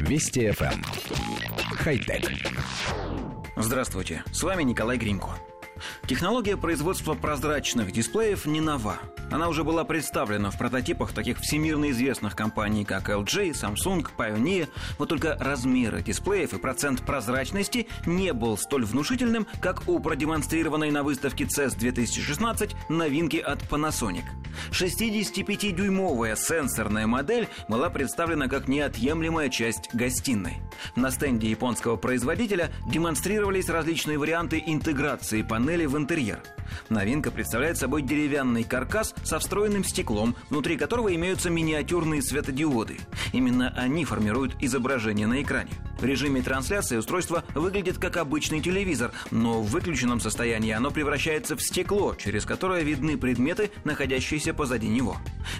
Вести FM. Эм. Хай-тек. Здравствуйте, с вами Николай Гринько. Технология производства прозрачных дисплеев не нова. Она уже была представлена в прототипах таких всемирно известных компаний, как LG, Samsung, Pioneer. Вот только размеры дисплеев и процент прозрачности не был столь внушительным, как у продемонстрированной на выставке CES 2016 новинки от Panasonic. 65-дюймовая сенсорная модель была представлена как неотъемлемая часть гостиной. На стенде японского производителя демонстрировались различные варианты интеграции панели в интерьер. Новинка представляет собой деревянный каркас со встроенным стеклом, внутри которого имеются миниатюрные светодиоды. Именно они формируют изображение на экране. В режиме трансляции устройство выглядит как обычный телевизор, но в выключенном состоянии оно превращается в стекло, через которое видны предметы, находящиеся позади него.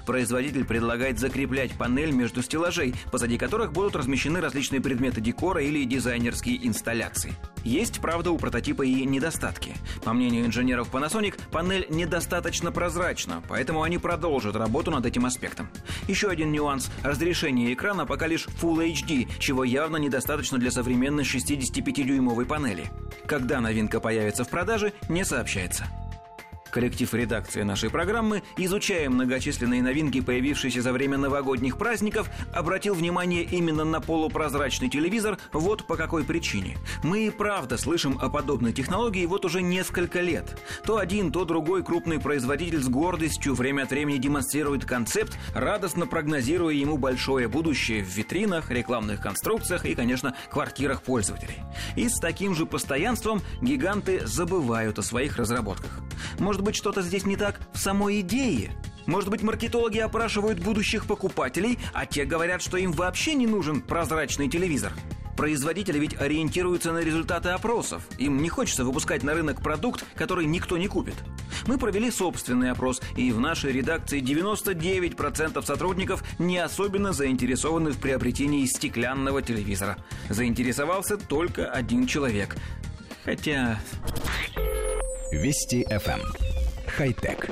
Производитель предлагает закреплять панель между стеллажей, позади которых будут размещены различные предметы декора или дизайнерские инсталляции. Есть, правда, у прототипа и недостатки. По мнению инженеров Panasonic, панель недостаточно прозрачна, поэтому они продолжат работу над этим аспектом. Еще один нюанс – разрешение экрана пока лишь Full HD, чего явно недостаточно для современной 65-дюймовой панели. Когда новинка появится в продаже, не сообщается. Коллектив редакции нашей программы, изучая многочисленные новинки, появившиеся за время новогодних праздников, обратил внимание именно на полупрозрачный телевизор вот по какой причине. Мы и правда слышим о подобной технологии вот уже несколько лет. То один, то другой крупный производитель с гордостью время от времени демонстрирует концепт, радостно прогнозируя ему большое будущее в витринах, рекламных конструкциях и, конечно, квартирах пользователей. И с таким же постоянством гиганты забывают о своих разработках. Может быть, что-то здесь не так в самой идее? Может быть, маркетологи опрашивают будущих покупателей, а те говорят, что им вообще не нужен прозрачный телевизор? Производители ведь ориентируются на результаты опросов. Им не хочется выпускать на рынок продукт, который никто не купит. Мы провели собственный опрос, и в нашей редакции 99% сотрудников не особенно заинтересованы в приобретении стеклянного телевизора. Заинтересовался только один человек. Хотя... Вести FM. Эм. Хай-тек.